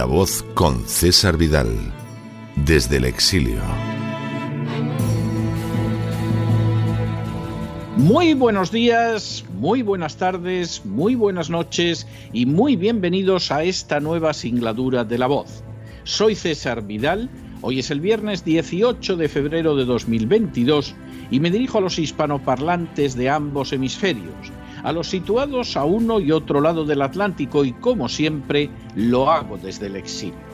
La voz con César Vidal, desde el exilio. Muy buenos días, muy buenas tardes, muy buenas noches y muy bienvenidos a esta nueva singladura de La voz. Soy César Vidal, hoy es el viernes 18 de febrero de 2022 y me dirijo a los hispanoparlantes de ambos hemisferios a los situados a uno y otro lado del Atlántico y como siempre lo hago desde el exilio.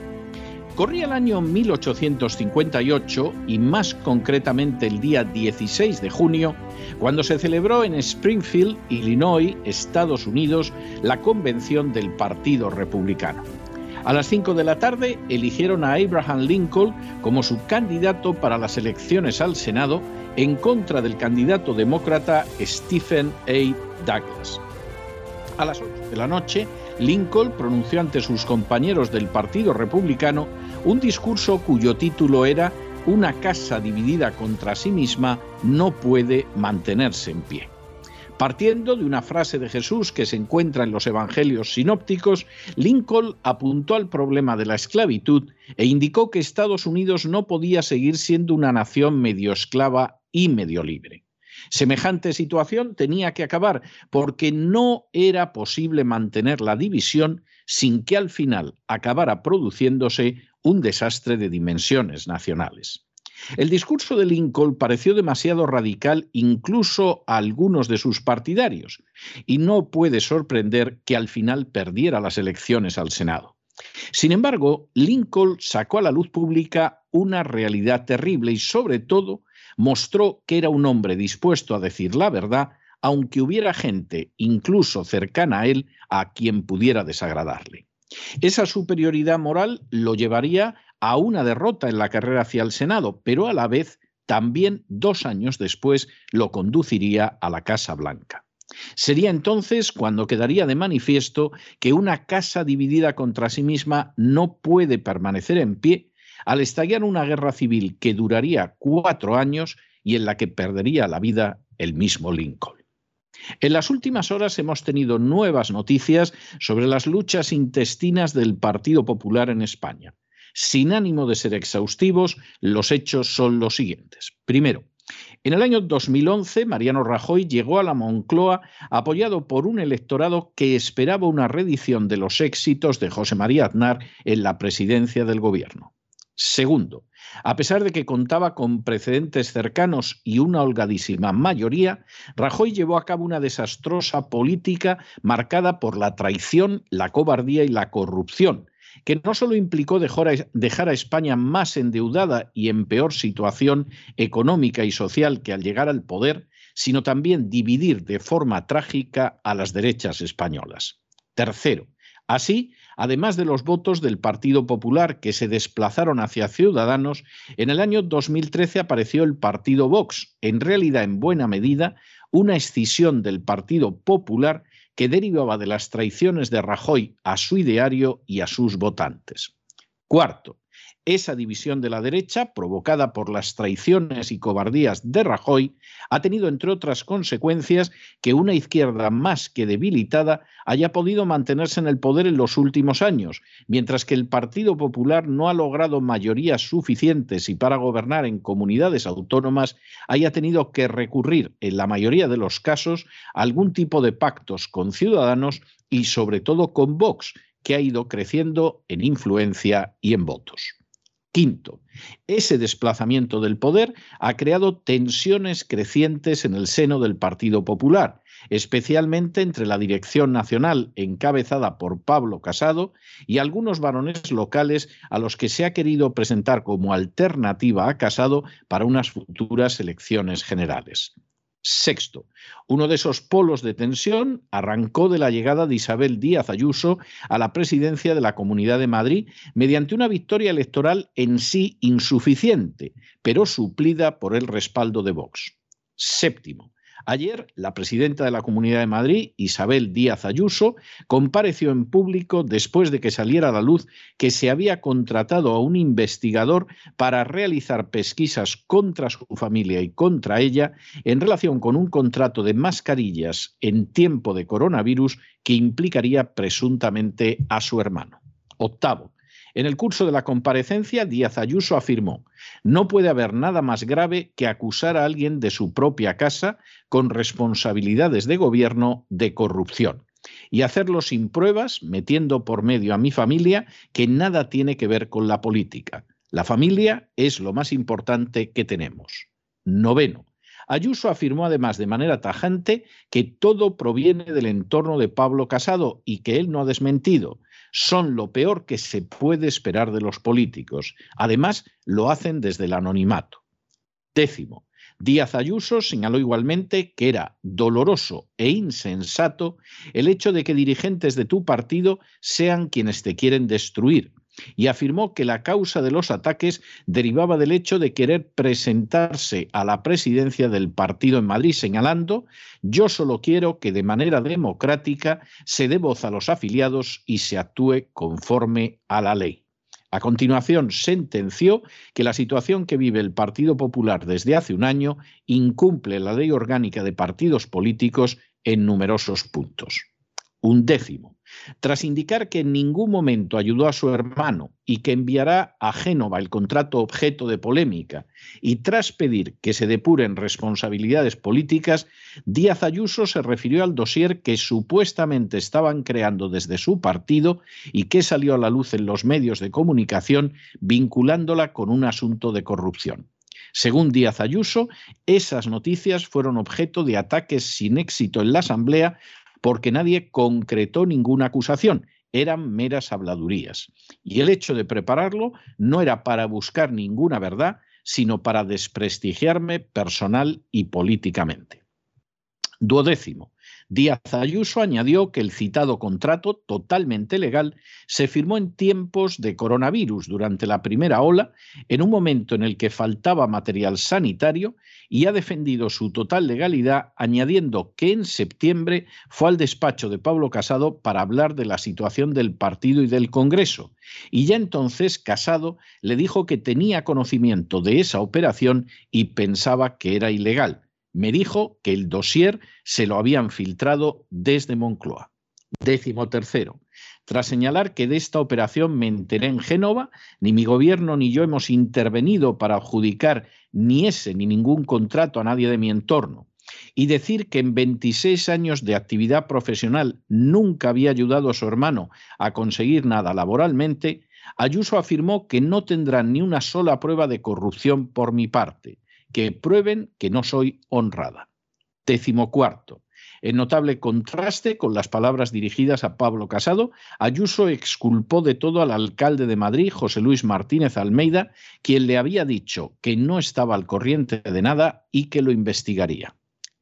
Corría el año 1858 y más concretamente el día 16 de junio, cuando se celebró en Springfield, Illinois, Estados Unidos, la convención del Partido Republicano. A las 5 de la tarde eligieron a Abraham Lincoln como su candidato para las elecciones al Senado en contra del candidato demócrata Stephen A. Douglas. A las 8 de la noche, Lincoln pronunció ante sus compañeros del Partido Republicano un discurso cuyo título era Una casa dividida contra sí misma no puede mantenerse en pie. Partiendo de una frase de Jesús que se encuentra en los Evangelios sinópticos, Lincoln apuntó al problema de la esclavitud e indicó que Estados Unidos no podía seguir siendo una nación medio esclava y medio libre. Semejante situación tenía que acabar porque no era posible mantener la división sin que al final acabara produciéndose un desastre de dimensiones nacionales. El discurso de Lincoln pareció demasiado radical incluso a algunos de sus partidarios, y no puede sorprender que al final perdiera las elecciones al Senado. Sin embargo, Lincoln sacó a la luz pública una realidad terrible y sobre todo mostró que era un hombre dispuesto a decir la verdad, aunque hubiera gente, incluso cercana a él, a quien pudiera desagradarle. Esa superioridad moral lo llevaría a una derrota en la carrera hacia el Senado, pero a la vez también dos años después lo conduciría a la Casa Blanca. Sería entonces cuando quedaría de manifiesto que una casa dividida contra sí misma no puede permanecer en pie al estallar una guerra civil que duraría cuatro años y en la que perdería la vida el mismo Lincoln. En las últimas horas hemos tenido nuevas noticias sobre las luchas intestinas del Partido Popular en España. Sin ánimo de ser exhaustivos, los hechos son los siguientes. Primero, en el año 2011, Mariano Rajoy llegó a la Moncloa apoyado por un electorado que esperaba una reedición de los éxitos de José María Aznar en la presidencia del gobierno. Segundo, a pesar de que contaba con precedentes cercanos y una holgadísima mayoría, Rajoy llevó a cabo una desastrosa política marcada por la traición, la cobardía y la corrupción, que no solo implicó dejar a España más endeudada y en peor situación económica y social que al llegar al poder, sino también dividir de forma trágica a las derechas españolas. Tercero, así, además de los votos del Partido Popular que se desplazaron hacia Ciudadanos, en el año 2013 apareció el Partido Vox, en realidad en buena medida una escisión del Partido Popular que derivaba de las traiciones de Rajoy a su ideario y a sus votantes. Cuarto, esa división de la derecha, provocada por las traiciones y cobardías de Rajoy, ha tenido, entre otras consecuencias, que una izquierda más que debilitada haya podido mantenerse en el poder en los últimos años, mientras que el Partido Popular no ha logrado mayorías suficientes y para gobernar en comunidades autónomas haya tenido que recurrir, en la mayoría de los casos, a algún tipo de pactos con ciudadanos y sobre todo con Vox, que ha ido creciendo en influencia y en votos. Quinto, ese desplazamiento del poder ha creado tensiones crecientes en el seno del Partido Popular, especialmente entre la dirección nacional encabezada por Pablo Casado y algunos varones locales a los que se ha querido presentar como alternativa a Casado para unas futuras elecciones generales. Sexto, uno de esos polos de tensión arrancó de la llegada de Isabel Díaz Ayuso a la presidencia de la Comunidad de Madrid mediante una victoria electoral en sí insuficiente, pero suplida por el respaldo de Vox. Séptimo, Ayer, la presidenta de la Comunidad de Madrid, Isabel Díaz Ayuso, compareció en público después de que saliera a la luz que se había contratado a un investigador para realizar pesquisas contra su familia y contra ella en relación con un contrato de mascarillas en tiempo de coronavirus que implicaría presuntamente a su hermano. Octavo, en el curso de la comparecencia, Díaz Ayuso afirmó, no puede haber nada más grave que acusar a alguien de su propia casa con responsabilidades de gobierno de corrupción y hacerlo sin pruebas, metiendo por medio a mi familia, que nada tiene que ver con la política. La familia es lo más importante que tenemos. Noveno. Ayuso afirmó además de manera tajante que todo proviene del entorno de Pablo Casado y que él no ha desmentido, son lo peor que se puede esperar de los políticos. Además, lo hacen desde el anonimato. Décimo, Díaz Ayuso señaló igualmente que era doloroso e insensato el hecho de que dirigentes de tu partido sean quienes te quieren destruir, y afirmó que la causa de los ataques derivaba del hecho de querer presentarse a la presidencia del partido en Madrid, señalando yo solo quiero que de manera democrática se dé voz a los afiliados y se actúe conforme a la ley. A continuación, sentenció que la situación que vive el Partido Popular desde hace un año incumple la ley orgánica de partidos políticos en numerosos puntos. Un décimo tras indicar que en ningún momento ayudó a su hermano y que enviará a Génova el contrato objeto de polémica, y tras pedir que se depuren responsabilidades políticas, Díaz Ayuso se refirió al dossier que supuestamente estaban creando desde su partido y que salió a la luz en los medios de comunicación vinculándola con un asunto de corrupción. Según Díaz Ayuso, esas noticias fueron objeto de ataques sin éxito en la Asamblea porque nadie concretó ninguna acusación, eran meras habladurías. Y el hecho de prepararlo no era para buscar ninguna verdad, sino para desprestigiarme personal y políticamente. Duodécimo. Díaz Ayuso añadió que el citado contrato, totalmente legal, se firmó en tiempos de coronavirus durante la primera ola, en un momento en el que faltaba material sanitario, y ha defendido su total legalidad, añadiendo que en septiembre fue al despacho de Pablo Casado para hablar de la situación del partido y del Congreso. Y ya entonces Casado le dijo que tenía conocimiento de esa operación y pensaba que era ilegal me dijo que el dossier se lo habían filtrado desde Moncloa. Décimo tercero. Tras señalar que de esta operación me enteré en Génova, ni mi gobierno ni yo hemos intervenido para adjudicar ni ese ni ningún contrato a nadie de mi entorno, y decir que en 26 años de actividad profesional nunca había ayudado a su hermano a conseguir nada laboralmente, Ayuso afirmó que no tendrán ni una sola prueba de corrupción por mi parte que prueben que no soy honrada. Décimo cuarto. En notable contraste con las palabras dirigidas a Pablo Casado, Ayuso exculpó de todo al alcalde de Madrid, José Luis Martínez Almeida, quien le había dicho que no estaba al corriente de nada y que lo investigaría.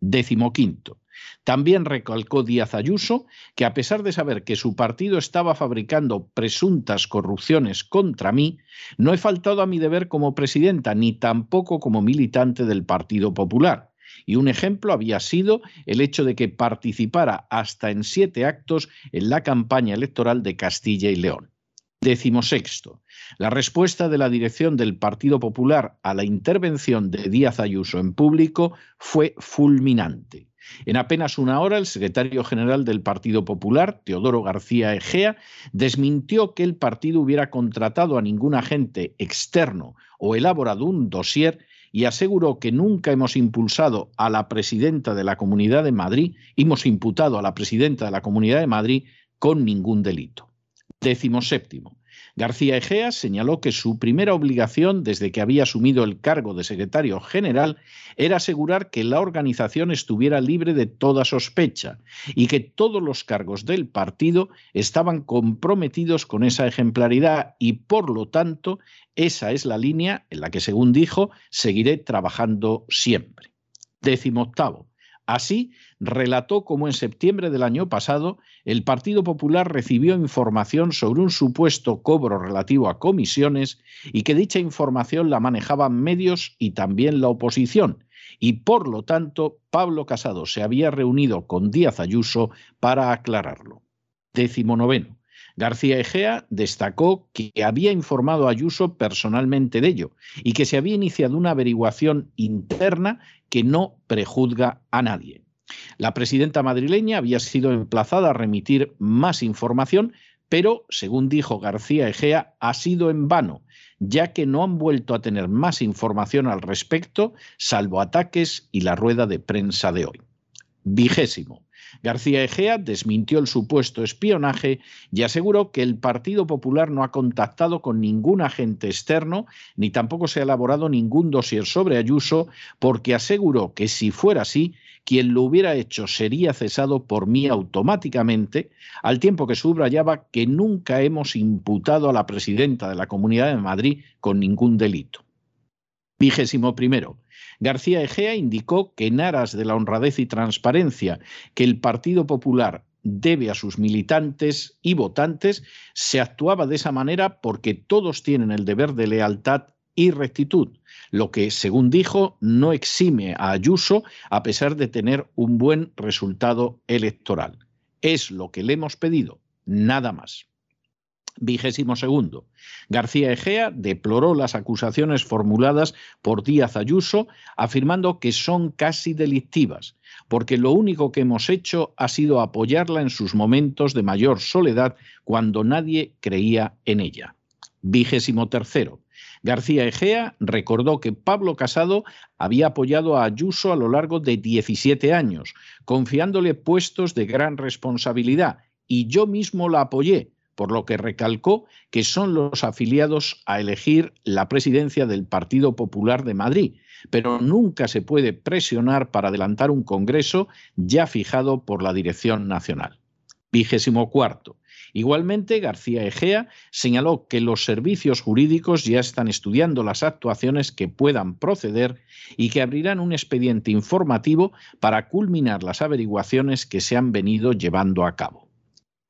Décimo quinto. También recalcó Díaz Ayuso que a pesar de saber que su partido estaba fabricando presuntas corrupciones contra mí, no he faltado a mi deber como presidenta ni tampoco como militante del Partido Popular. Y un ejemplo había sido el hecho de que participara hasta en siete actos en la campaña electoral de Castilla y León. Décimo sexto. La respuesta de la dirección del Partido Popular a la intervención de Díaz Ayuso en público fue fulminante. En apenas una hora, el secretario general del Partido Popular, Teodoro García Egea, desmintió que el partido hubiera contratado a ningún agente externo o elaborado un dossier y aseguró que nunca hemos impulsado a la presidenta de la Comunidad de Madrid, hemos imputado a la presidenta de la Comunidad de Madrid con ningún delito. Décimo séptimo. García Egea señaló que su primera obligación desde que había asumido el cargo de secretario general era asegurar que la organización estuviera libre de toda sospecha y que todos los cargos del partido estaban comprometidos con esa ejemplaridad y por lo tanto esa es la línea en la que, según dijo, seguiré trabajando siempre. Décimo octavo. Así, relató cómo en septiembre del año pasado el Partido Popular recibió información sobre un supuesto cobro relativo a comisiones y que dicha información la manejaban medios y también la oposición. Y por lo tanto, Pablo Casado se había reunido con Díaz Ayuso para aclararlo. Décimo noveno. García Egea destacó que había informado a Ayuso personalmente de ello y que se había iniciado una averiguación interna que no prejuzga a nadie. La presidenta madrileña había sido emplazada a remitir más información, pero, según dijo García Egea, ha sido en vano, ya que no han vuelto a tener más información al respecto, salvo ataques y la rueda de prensa de hoy. Vigésimo. García Egea desmintió el supuesto espionaje y aseguró que el Partido Popular no ha contactado con ningún agente externo ni tampoco se ha elaborado ningún dossier sobre Ayuso porque aseguró que si fuera así, quien lo hubiera hecho sería cesado por mí automáticamente, al tiempo que subrayaba que nunca hemos imputado a la presidenta de la Comunidad de Madrid con ningún delito. Vigésimo primero. García Egea indicó que en aras de la honradez y transparencia que el Partido Popular debe a sus militantes y votantes, se actuaba de esa manera porque todos tienen el deber de lealtad y rectitud, lo que, según dijo, no exime a Ayuso a pesar de tener un buen resultado electoral. Es lo que le hemos pedido, nada más. Vigésimo segundo. García Egea deploró las acusaciones formuladas por Díaz Ayuso, afirmando que son casi delictivas, porque lo único que hemos hecho ha sido apoyarla en sus momentos de mayor soledad cuando nadie creía en ella. Vigésimo tercero. García Egea recordó que Pablo Casado había apoyado a Ayuso a lo largo de 17 años, confiándole puestos de gran responsabilidad, y yo mismo la apoyé, por lo que recalcó que son los afiliados a elegir la presidencia del Partido Popular de Madrid, pero nunca se puede presionar para adelantar un Congreso ya fijado por la Dirección Nacional. Vigésimo cuarto. Igualmente, García Egea señaló que los servicios jurídicos ya están estudiando las actuaciones que puedan proceder y que abrirán un expediente informativo para culminar las averiguaciones que se han venido llevando a cabo.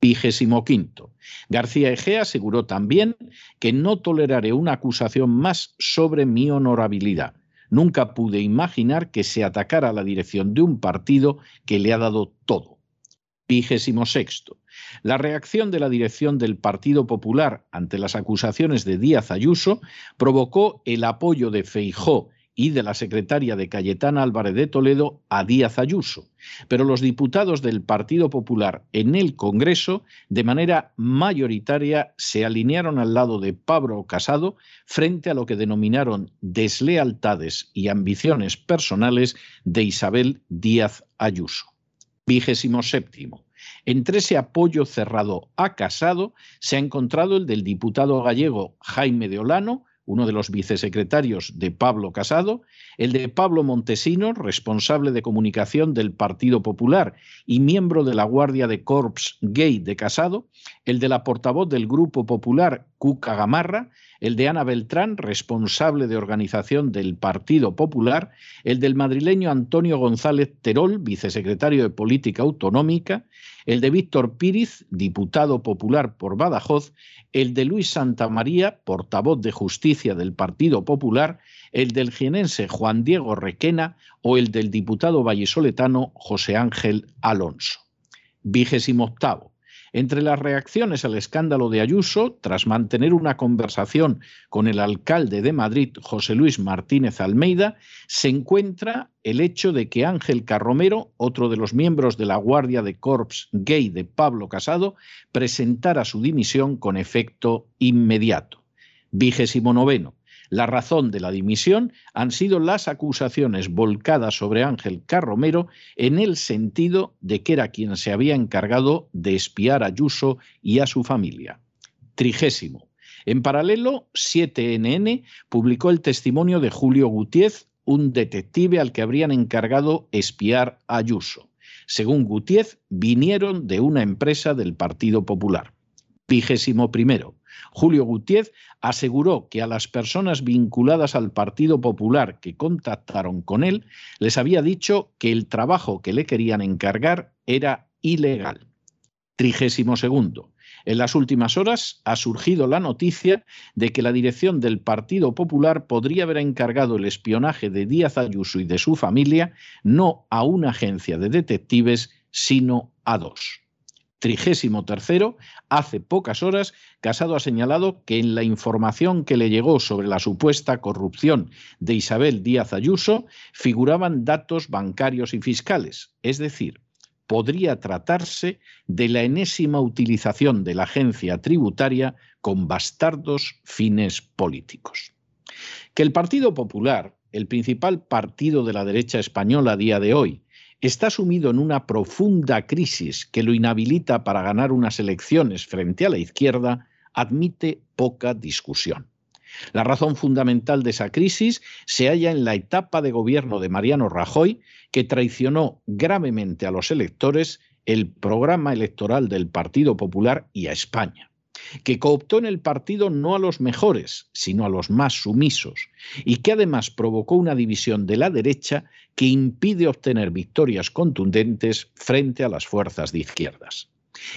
Vigésimo quinto. García Egea aseguró también que no toleraré una acusación más sobre mi honorabilidad. Nunca pude imaginar que se atacara la dirección de un partido que le ha dado todo. Vigésimo sexto. La reacción de la dirección del Partido Popular ante las acusaciones de Díaz Ayuso provocó el apoyo de Feijó y de la secretaria de Cayetana Álvarez de Toledo a Díaz Ayuso. Pero los diputados del Partido Popular en el Congreso, de manera mayoritaria, se alinearon al lado de Pablo Casado frente a lo que denominaron deslealtades y ambiciones personales de Isabel Díaz Ayuso. Vigésimo séptimo. Entre ese apoyo cerrado a Casado se ha encontrado el del diputado gallego Jaime de Olano, uno de los vicesecretarios de Pablo Casado, el de Pablo Montesino, responsable de comunicación del Partido Popular y miembro de la Guardia de Corps Gay de Casado, el de la portavoz del Grupo Popular, El de Ana Beltrán, responsable de organización del Partido Popular, el del madrileño Antonio González Terol, vicesecretario de Política Autonómica, el de Víctor Píriz, diputado popular por Badajoz, el de Luis Santamaría, portavoz de Justicia del Partido Popular, el del jienense Juan Diego Requena o el del diputado vallisoletano José Ángel Alonso. Vigésimo octavo. Entre las reacciones al escándalo de Ayuso, tras mantener una conversación con el alcalde de Madrid, José Luis Martínez Almeida, se encuentra el hecho de que Ángel Carromero, otro de los miembros de la Guardia de Corps gay de Pablo Casado, presentara su dimisión con efecto inmediato. Vigésimo noveno. La razón de la dimisión han sido las acusaciones volcadas sobre Ángel Carromero en el sentido de que era quien se había encargado de espiar a Ayuso y a su familia. Trigésimo. En paralelo, 7NN publicó el testimonio de Julio Gutiérrez, un detective al que habrían encargado espiar a Ayuso. Según Gutiérrez, vinieron de una empresa del Partido Popular. Vigésimo primero. Julio Gutiérrez aseguró que a las personas vinculadas al Partido Popular que contactaron con él les había dicho que el trabajo que le querían encargar era ilegal. Trigésimo segundo. En las últimas horas ha surgido la noticia de que la dirección del Partido Popular podría haber encargado el espionaje de Díaz Ayuso y de su familia no a una agencia de detectives, sino a dos. Trigésimo tercero, hace pocas horas, Casado ha señalado que en la información que le llegó sobre la supuesta corrupción de Isabel Díaz Ayuso figuraban datos bancarios y fiscales, es decir, podría tratarse de la enésima utilización de la agencia tributaria con bastardos fines políticos. Que el Partido Popular, el principal partido de la derecha española a día de hoy, está sumido en una profunda crisis que lo inhabilita para ganar unas elecciones frente a la izquierda, admite poca discusión. La razón fundamental de esa crisis se halla en la etapa de gobierno de Mariano Rajoy, que traicionó gravemente a los electores el programa electoral del Partido Popular y a España que cooptó en el partido no a los mejores, sino a los más sumisos, y que además provocó una división de la derecha que impide obtener victorias contundentes frente a las fuerzas de izquierdas.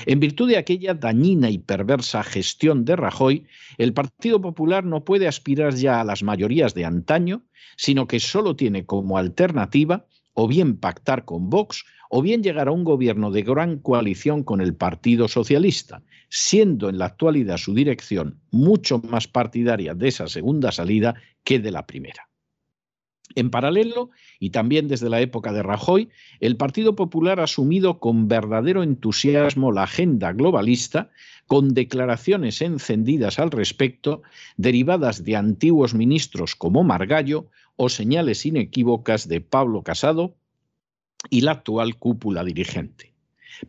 En virtud de aquella dañina y perversa gestión de Rajoy, el Partido Popular no puede aspirar ya a las mayorías de antaño, sino que solo tiene como alternativa o bien pactar con Vox o bien llegar a un gobierno de gran coalición con el Partido Socialista, siendo en la actualidad su dirección mucho más partidaria de esa segunda salida que de la primera. En paralelo, y también desde la época de Rajoy, el Partido Popular ha asumido con verdadero entusiasmo la agenda globalista, con declaraciones encendidas al respecto, derivadas de antiguos ministros como Margallo o señales inequívocas de Pablo Casado y la actual cúpula dirigente.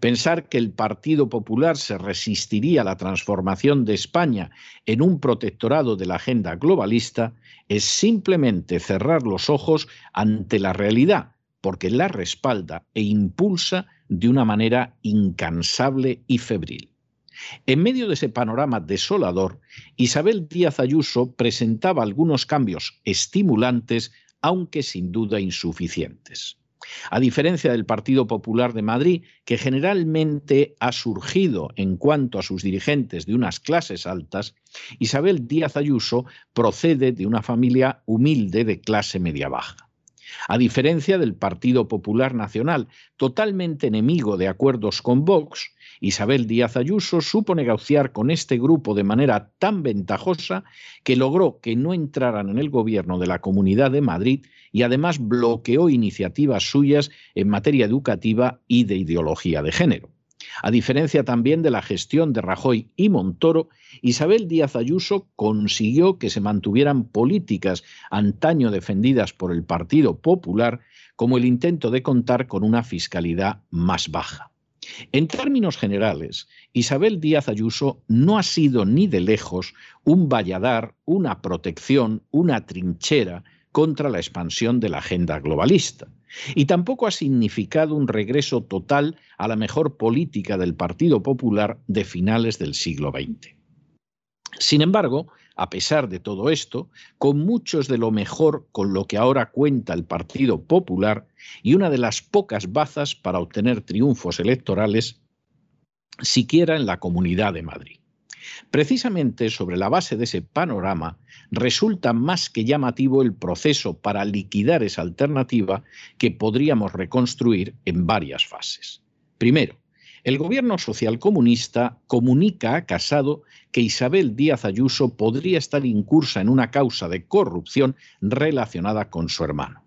Pensar que el Partido Popular se resistiría a la transformación de España en un protectorado de la agenda globalista es simplemente cerrar los ojos ante la realidad, porque la respalda e impulsa de una manera incansable y febril. En medio de ese panorama desolador, Isabel Díaz Ayuso presentaba algunos cambios estimulantes, aunque sin duda insuficientes. A diferencia del Partido Popular de Madrid, que generalmente ha surgido en cuanto a sus dirigentes de unas clases altas, Isabel Díaz Ayuso procede de una familia humilde de clase media-baja. A diferencia del Partido Popular Nacional, totalmente enemigo de acuerdos con Vox, Isabel Díaz Ayuso supo negociar con este grupo de manera tan ventajosa que logró que no entraran en el gobierno de la Comunidad de Madrid y además bloqueó iniciativas suyas en materia educativa y de ideología de género. A diferencia también de la gestión de Rajoy y Montoro, Isabel Díaz Ayuso consiguió que se mantuvieran políticas antaño defendidas por el Partido Popular, como el intento de contar con una fiscalidad más baja. En términos generales, Isabel Díaz Ayuso no ha sido ni de lejos un valladar, una protección, una trinchera contra la expansión de la agenda globalista. Y tampoco ha significado un regreso total a la mejor política del Partido Popular de finales del siglo XX. Sin embargo, a pesar de todo esto, con muchos de lo mejor con lo que ahora cuenta el Partido Popular y una de las pocas bazas para obtener triunfos electorales, siquiera en la Comunidad de Madrid. Precisamente sobre la base de ese panorama, resulta más que llamativo el proceso para liquidar esa alternativa que podríamos reconstruir en varias fases. Primero, el gobierno socialcomunista comunica a Casado que Isabel Díaz Ayuso podría estar incursa en una causa de corrupción relacionada con su hermano.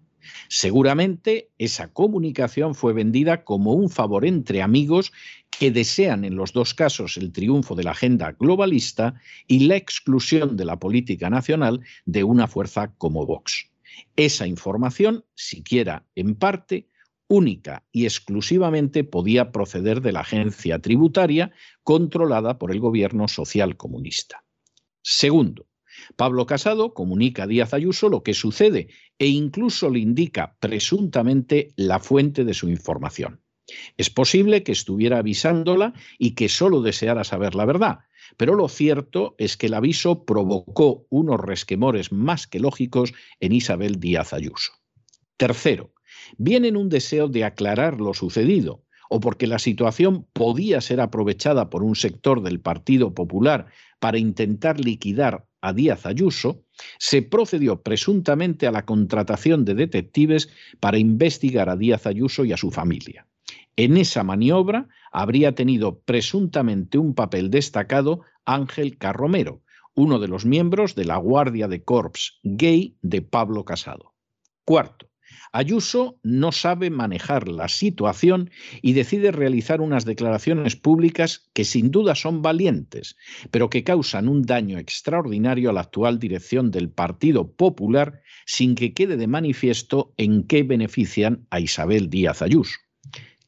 Seguramente esa comunicación fue vendida como un favor entre amigos que desean en los dos casos el triunfo de la agenda globalista y la exclusión de la política nacional de una fuerza como Vox. Esa información, siquiera en parte, única y exclusivamente podía proceder de la agencia tributaria controlada por el gobierno social comunista. Segundo, Pablo Casado comunica a Díaz Ayuso lo que sucede e incluso le indica presuntamente la fuente de su información. Es posible que estuviera avisándola y que solo deseara saber la verdad, pero lo cierto es que el aviso provocó unos resquemores más que lógicos en Isabel Díaz Ayuso. Tercero, viene en un deseo de aclarar lo sucedido, o porque la situación podía ser aprovechada por un sector del Partido Popular para intentar liquidar a Díaz Ayuso, se procedió presuntamente a la contratación de detectives para investigar a Díaz Ayuso y a su familia. En esa maniobra habría tenido presuntamente un papel destacado Ángel Carromero, uno de los miembros de la Guardia de Corps gay de Pablo Casado. Cuarto, Ayuso no sabe manejar la situación y decide realizar unas declaraciones públicas que sin duda son valientes, pero que causan un daño extraordinario a la actual dirección del Partido Popular sin que quede de manifiesto en qué benefician a Isabel Díaz Ayuso.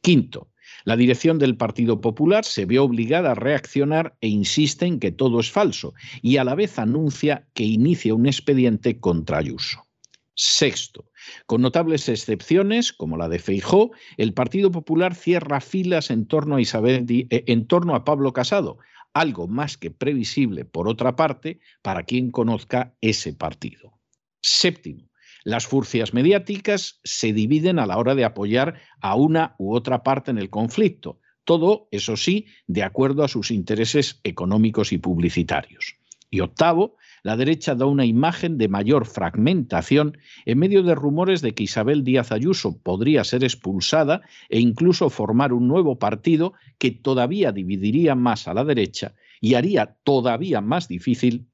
Quinto, la dirección del Partido Popular se ve obligada a reaccionar e insiste en que todo es falso y a la vez anuncia que inicia un expediente contra Ayuso. Sexto, con notables excepciones, como la de Feijó, el Partido Popular cierra filas en torno a Isabel eh, en torno a Pablo Casado, algo más que previsible, por otra parte, para quien conozca ese partido. Séptimo, las furcias mediáticas se dividen a la hora de apoyar a una u otra parte en el conflicto, todo, eso sí, de acuerdo a sus intereses económicos y publicitarios. Y octavo, la derecha da una imagen de mayor fragmentación en medio de rumores de que Isabel Díaz Ayuso podría ser expulsada e incluso formar un nuevo partido que todavía dividiría más a la derecha y haría todavía más difícil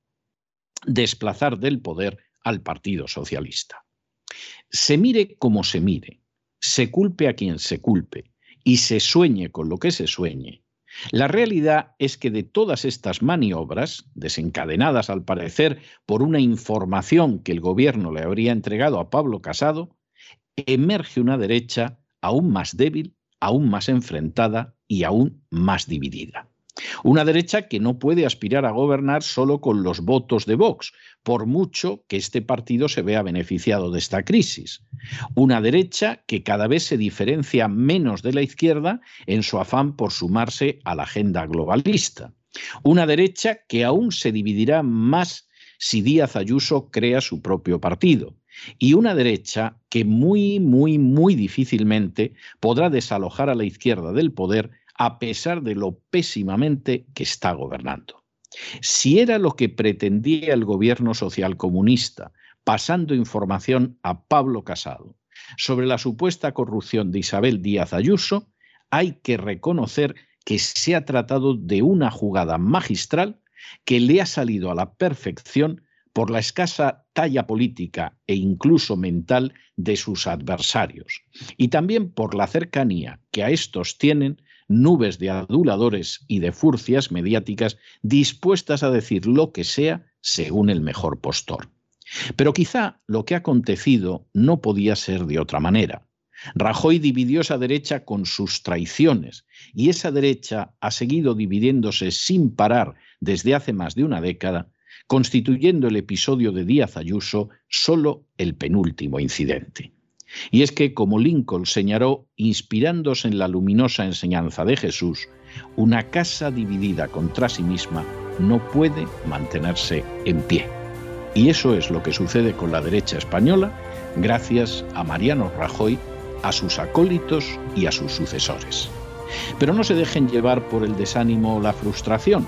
desplazar del poder al Partido Socialista. Se mire como se mire, se culpe a quien se culpe y se sueñe con lo que se sueñe, la realidad es que de todas estas maniobras, desencadenadas al parecer por una información que el gobierno le habría entregado a Pablo Casado, emerge una derecha aún más débil, aún más enfrentada y aún más dividida. Una derecha que no puede aspirar a gobernar solo con los votos de Vox, por mucho que este partido se vea beneficiado de esta crisis. Una derecha que cada vez se diferencia menos de la izquierda en su afán por sumarse a la agenda globalista. Una derecha que aún se dividirá más si Díaz Ayuso crea su propio partido. Y una derecha que muy, muy, muy difícilmente podrá desalojar a la izquierda del poder a pesar de lo pésimamente que está gobernando. Si era lo que pretendía el gobierno socialcomunista, pasando información a Pablo Casado sobre la supuesta corrupción de Isabel Díaz Ayuso, hay que reconocer que se ha tratado de una jugada magistral que le ha salido a la perfección por la escasa talla política e incluso mental de sus adversarios, y también por la cercanía que a estos tienen nubes de aduladores y de furcias mediáticas dispuestas a decir lo que sea según el mejor postor. Pero quizá lo que ha acontecido no podía ser de otra manera. Rajoy dividió esa derecha con sus traiciones y esa derecha ha seguido dividiéndose sin parar desde hace más de una década, constituyendo el episodio de Díaz Ayuso solo el penúltimo incidente. Y es que, como Lincoln señaló, inspirándose en la luminosa enseñanza de Jesús, una casa dividida contra sí misma no puede mantenerse en pie. Y eso es lo que sucede con la derecha española gracias a Mariano Rajoy, a sus acólitos y a sus sucesores. Pero no se dejen llevar por el desánimo o la frustración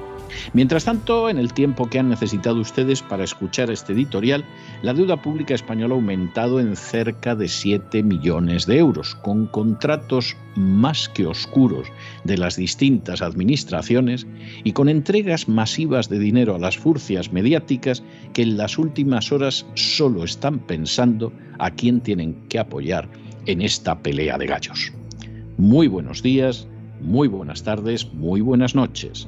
Mientras tanto, en el tiempo que han necesitado ustedes para escuchar este editorial, la deuda pública española ha aumentado en cerca de 7 millones de euros, con contratos más que oscuros de las distintas administraciones y con entregas masivas de dinero a las furcias mediáticas que en las últimas horas solo están pensando a quién tienen que apoyar en esta pelea de gallos. Muy buenos días, muy buenas tardes, muy buenas noches.